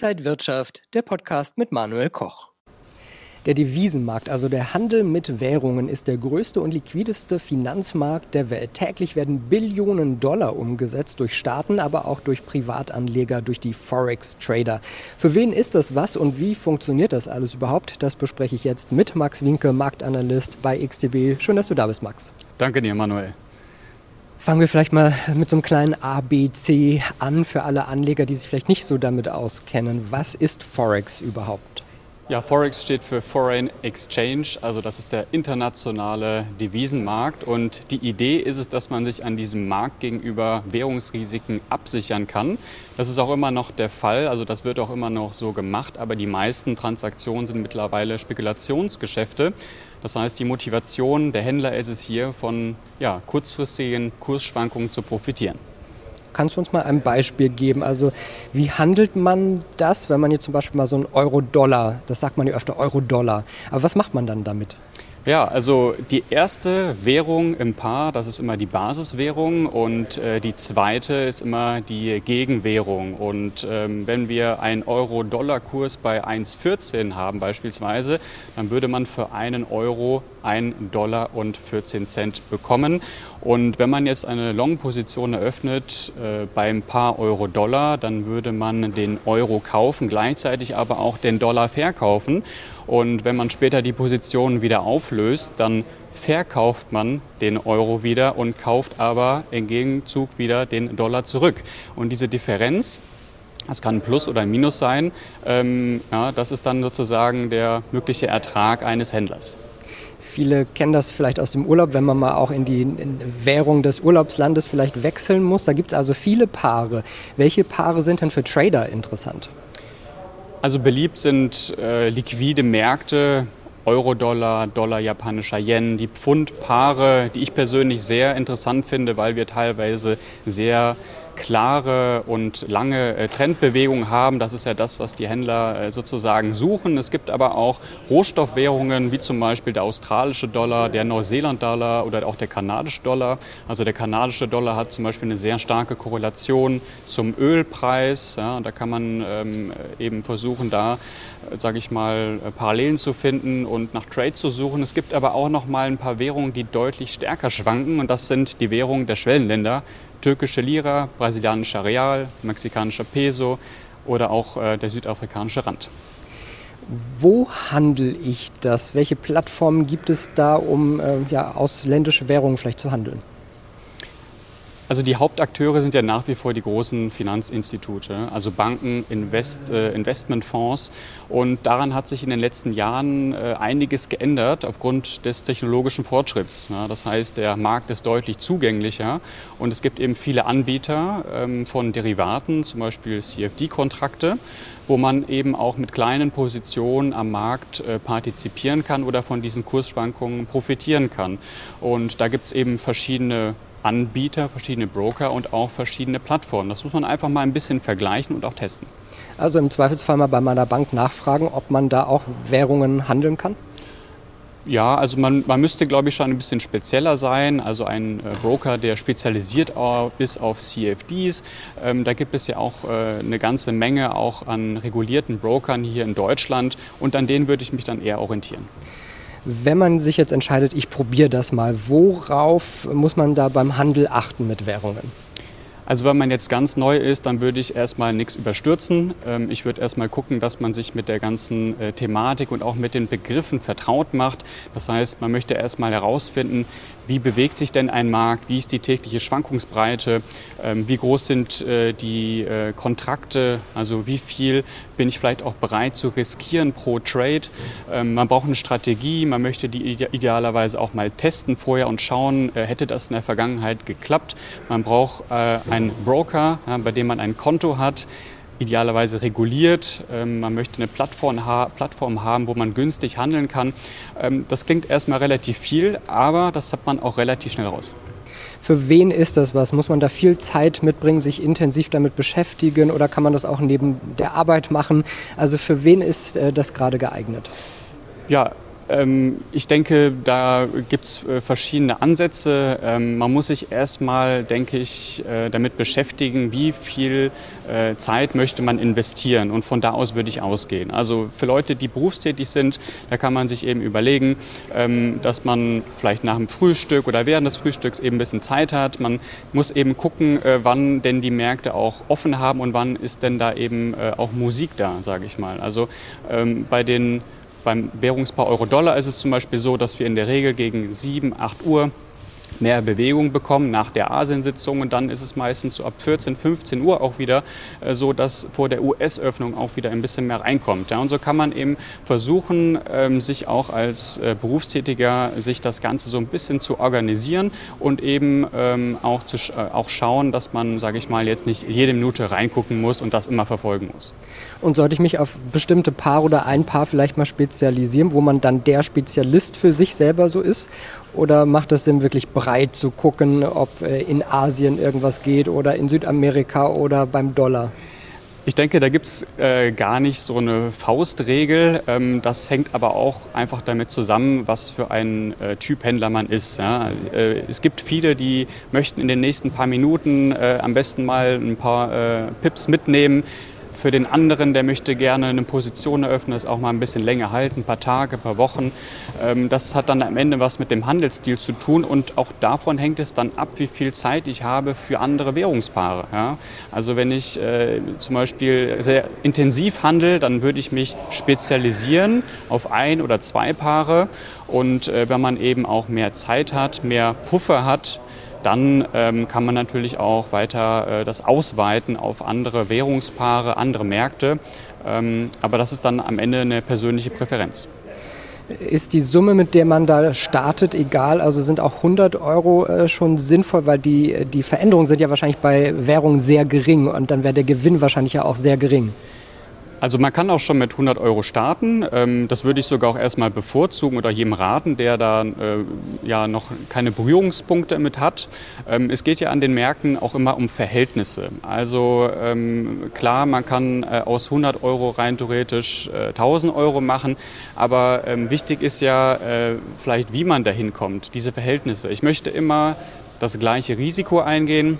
Inside Wirtschaft, der Podcast mit Manuel Koch. Der Devisenmarkt, also der Handel mit Währungen, ist der größte und liquideste Finanzmarkt der Welt. Täglich werden Billionen Dollar umgesetzt durch Staaten, aber auch durch Privatanleger, durch die Forex-Trader. Für wen ist das was und wie funktioniert das alles überhaupt? Das bespreche ich jetzt mit Max Winke, Marktanalyst bei XTB. Schön, dass du da bist, Max. Danke dir, Manuel. Fangen wir vielleicht mal mit so einem kleinen ABC an für alle Anleger, die sich vielleicht nicht so damit auskennen. Was ist Forex überhaupt? Ja, Forex steht für Foreign Exchange, also das ist der internationale Devisenmarkt. Und die Idee ist es, dass man sich an diesem Markt gegenüber Währungsrisiken absichern kann. Das ist auch immer noch der Fall, also das wird auch immer noch so gemacht, aber die meisten Transaktionen sind mittlerweile Spekulationsgeschäfte. Das heißt, die Motivation der Händler ist es hier, von ja, kurzfristigen Kursschwankungen zu profitieren. Kannst du uns mal ein Beispiel geben? Also wie handelt man das, wenn man jetzt zum Beispiel mal so einen Euro-Dollar, das sagt man ja öfter Euro-Dollar, aber was macht man dann damit? Ja, also die erste Währung im Paar, das ist immer die Basiswährung und äh, die zweite ist immer die Gegenwährung. Und ähm, wenn wir einen Euro-Dollar-Kurs bei 1,14 haben beispielsweise, dann würde man für einen Euro 1 Dollar und 14 Cent bekommen. Und wenn man jetzt eine Long-Position eröffnet äh, beim Paar Euro-Dollar, dann würde man den Euro kaufen, gleichzeitig aber auch den Dollar verkaufen. Und wenn man später die Position wieder auflöst, dann verkauft man den Euro wieder und kauft aber im Gegenzug wieder den Dollar zurück. Und diese Differenz, das kann ein Plus oder ein Minus sein, ähm, ja, das ist dann sozusagen der mögliche Ertrag eines Händlers. Viele kennen das vielleicht aus dem Urlaub, wenn man mal auch in die Währung des Urlaubslandes vielleicht wechseln muss. Da gibt es also viele Paare. Welche Paare sind denn für Trader interessant? Also beliebt sind äh, liquide Märkte, Euro-Dollar, Dollar japanischer Yen, die Pfund-Paare, die ich persönlich sehr interessant finde, weil wir teilweise sehr klare und lange äh, Trendbewegungen haben. Das ist ja das, was die Händler äh, sozusagen suchen. Es gibt aber auch Rohstoffwährungen, wie zum Beispiel der australische Dollar, der Neuseeland-Dollar oder auch der kanadische Dollar. Also der kanadische Dollar hat zum Beispiel eine sehr starke Korrelation zum Ölpreis. Ja, da kann man ähm, eben versuchen, da, äh, sage ich mal, Parallelen zu finden und nach Trades zu suchen. Es gibt aber auch noch mal ein paar Währungen, die deutlich stärker schwanken und das sind die Währungen der Schwellenländer türkische Lira, brasilianischer Real, mexikanischer Peso oder auch äh, der südafrikanische Rand. Wo handle ich das? Welche Plattformen gibt es da, um äh, ja, ausländische Währungen vielleicht zu handeln? Also die Hauptakteure sind ja nach wie vor die großen Finanzinstitute, also Banken, Invest, äh, Investmentfonds. Und daran hat sich in den letzten Jahren äh, einiges geändert aufgrund des technologischen Fortschritts. Ja, das heißt, der Markt ist deutlich zugänglicher und es gibt eben viele Anbieter ähm, von Derivaten, zum Beispiel CFD-Kontrakte, wo man eben auch mit kleinen Positionen am Markt äh, partizipieren kann oder von diesen Kursschwankungen profitieren kann. Und da gibt es eben verschiedene Anbieter, verschiedene Broker und auch verschiedene Plattformen. Das muss man einfach mal ein bisschen vergleichen und auch testen. Also im Zweifelsfall mal bei meiner Bank nachfragen, ob man da auch Währungen handeln kann? Ja, also man, man müsste, glaube ich, schon ein bisschen spezieller sein. Also ein äh, Broker, der spezialisiert ist auf CFDs. Ähm, da gibt es ja auch äh, eine ganze Menge auch an regulierten Brokern hier in Deutschland und an denen würde ich mich dann eher orientieren. Wenn man sich jetzt entscheidet, ich probiere das mal, worauf muss man da beim Handel achten mit Währungen? Also wenn man jetzt ganz neu ist, dann würde ich erstmal nichts überstürzen. Ähm, ich würde erstmal gucken, dass man sich mit der ganzen äh, Thematik und auch mit den Begriffen vertraut macht. Das heißt, man möchte erstmal herausfinden, wie bewegt sich denn ein Markt, wie ist die tägliche Schwankungsbreite, ähm, wie groß sind äh, die äh, Kontrakte, also wie viel bin ich vielleicht auch bereit zu riskieren pro Trade. Ähm, man braucht eine Strategie, man möchte die idealerweise auch mal testen vorher und schauen, hätte das in der Vergangenheit geklappt. Man braucht einen Broker, bei dem man ein Konto hat, idealerweise reguliert. Ähm, man möchte eine Plattform, Plattform, haben, wo man günstig handeln kann. Ähm, das klingt erstmal relativ viel, aber das hat man auch relativ schnell raus. Für wen ist das was? Muss man da viel Zeit mitbringen, sich intensiv damit beschäftigen oder kann man das auch neben der Arbeit machen? Also für wen ist äh, das gerade geeignet? Ja, ich denke, da gibt es äh, verschiedene Ansätze. Ähm, man muss sich erstmal, denke ich, äh, damit beschäftigen, wie viel äh, Zeit möchte man investieren. Und von da aus würde ich ausgehen. Also für Leute, die berufstätig sind, da kann man sich eben überlegen, ähm, dass man vielleicht nach dem Frühstück oder während des Frühstücks eben ein bisschen Zeit hat. Man muss eben gucken, wann denn die Märkte auch offen haben und wann ist denn da eben auch Musik da, sage ich mal. Also bei den beim Währungspaar Euro-Dollar ist es zum Beispiel so, dass wir in der Regel gegen 7, 8 Uhr mehr Bewegung bekommen nach der Asiensitzung und dann ist es meistens so ab 14, 15 Uhr auch wieder äh, so, dass vor der US-Öffnung auch wieder ein bisschen mehr reinkommt. Ja, und so kann man eben versuchen, ähm, sich auch als äh, Berufstätiger sich das Ganze so ein bisschen zu organisieren und eben ähm, auch, zu, äh, auch schauen, dass man, sage ich mal, jetzt nicht jede Minute reingucken muss und das immer verfolgen muss. Und sollte ich mich auf bestimmte Paar oder ein Paar vielleicht mal spezialisieren, wo man dann der Spezialist für sich selber so ist? Oder macht es Sinn, wirklich breit zu gucken, ob äh, in Asien irgendwas geht oder in Südamerika oder beim Dollar? Ich denke, da gibt es äh, gar nicht so eine Faustregel. Ähm, das hängt aber auch einfach damit zusammen, was für ein äh, Typ Händler man ist. Ja? Äh, es gibt viele, die möchten in den nächsten paar Minuten äh, am besten mal ein paar äh, Pips mitnehmen. Für den anderen, der möchte gerne eine Position eröffnen, das auch mal ein bisschen länger halten, ein paar Tage, ein paar Wochen. Ähm, das hat dann am Ende was mit dem Handelsstil zu tun und auch davon hängt es dann ab, wie viel Zeit ich habe für andere Währungspaare. Also wenn ich äh, zum Beispiel sehr intensiv handle, dann würde ich mich spezialisieren auf ein oder zwei Paare und äh, wenn man eben auch mehr Zeit hat, mehr Puffer hat, dann ähm, kann man natürlich auch weiter äh, das ausweiten auf andere Währungspaare, andere Märkte. Ähm, aber das ist dann am Ende eine persönliche Präferenz. Ist die Summe, mit der man da startet, egal? Also sind auch 100 Euro äh, schon sinnvoll, weil die, die Veränderungen sind ja wahrscheinlich bei Währungen sehr gering und dann wäre der Gewinn wahrscheinlich ja auch sehr gering. Also man kann auch schon mit 100 Euro starten. Ähm, das würde ich sogar auch erstmal bevorzugen oder jedem raten, der da äh, ja noch keine Berührungspunkte mit hat. Ähm, es geht ja an den Märkten auch immer um Verhältnisse. Also ähm, klar, man kann äh, aus 100 Euro rein theoretisch 1000 äh, Euro machen, aber wichtig ist ja vielleicht, wie man dahin kommt, diese Verhältnisse. Ich möchte immer das gleiche Risiko eingehen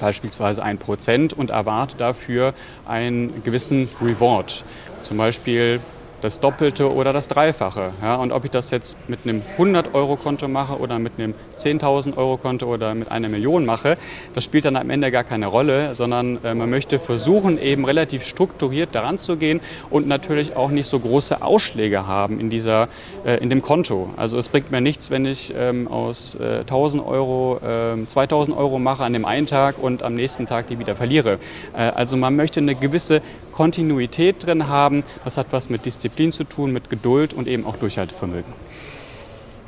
beispielsweise ein Prozent und erwarte dafür einen gewissen Reward. Zum Beispiel das Doppelte oder das Dreifache. Ja, und ob ich das jetzt mit einem 100-Euro-Konto mache oder mit einem 10.000 Euro-Konto oder mit einer Million mache, das spielt dann am Ende gar keine Rolle, sondern äh, man möchte versuchen, eben relativ strukturiert daran zu gehen und natürlich auch nicht so große Ausschläge haben in, dieser, äh, in dem Konto. Also es bringt mir nichts, wenn ich ähm, aus äh, 1.000 Euro äh, 2.000 Euro mache an dem einen Tag und am nächsten Tag die wieder verliere. Äh, also man möchte eine gewisse Kontinuität drin haben. Das hat was mit Disziplin zu tun, mit Geduld und eben auch Durchhaltevermögen.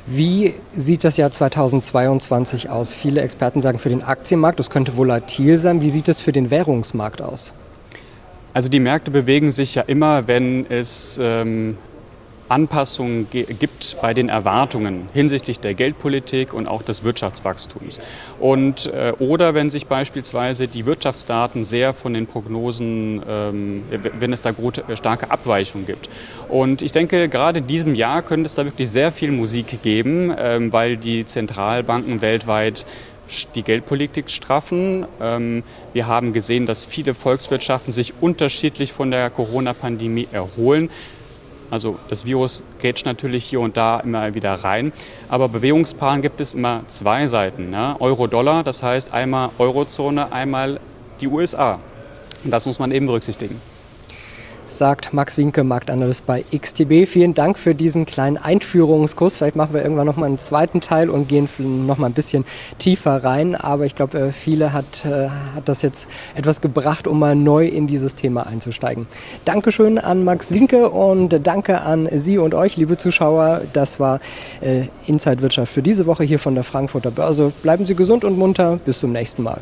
Wie sieht das Jahr 2022 aus? Viele Experten sagen für den Aktienmarkt, das könnte volatil sein. Wie sieht es für den Währungsmarkt aus? Also die Märkte bewegen sich ja immer, wenn es ähm, Anpassungen gibt bei den Erwartungen hinsichtlich der Geldpolitik und auch des Wirtschaftswachstums. Und, äh, oder wenn sich beispielsweise die Wirtschaftsdaten sehr von den Prognosen, ähm, wenn es da äh, starke Abweichungen gibt. Und ich denke, gerade in diesem Jahr könnte es da wirklich sehr viel Musik geben, ähm, weil die Zentralbanken weltweit die Geldpolitik straffen. Ähm, wir haben gesehen, dass viele Volkswirtschaften sich unterschiedlich von der Corona-Pandemie erholen. Also das Virus grätscht natürlich hier und da immer wieder rein. Aber Bewegungspaaren gibt es immer zwei Seiten. Ne? Euro-Dollar, das heißt einmal Eurozone, einmal die USA. Und das muss man eben berücksichtigen sagt Max Winke, Marktanalyst bei XTB. Vielen Dank für diesen kleinen Einführungskurs. Vielleicht machen wir irgendwann noch mal einen zweiten Teil und gehen noch mal ein bisschen tiefer rein. Aber ich glaube, äh, viele hat, äh, hat das jetzt etwas gebracht, um mal neu in dieses Thema einzusteigen. Dankeschön an Max Winke und danke an Sie und euch, liebe Zuschauer. Das war äh, Inside Wirtschaft für diese Woche hier von der Frankfurter Börse. Bleiben Sie gesund und munter. Bis zum nächsten Mal.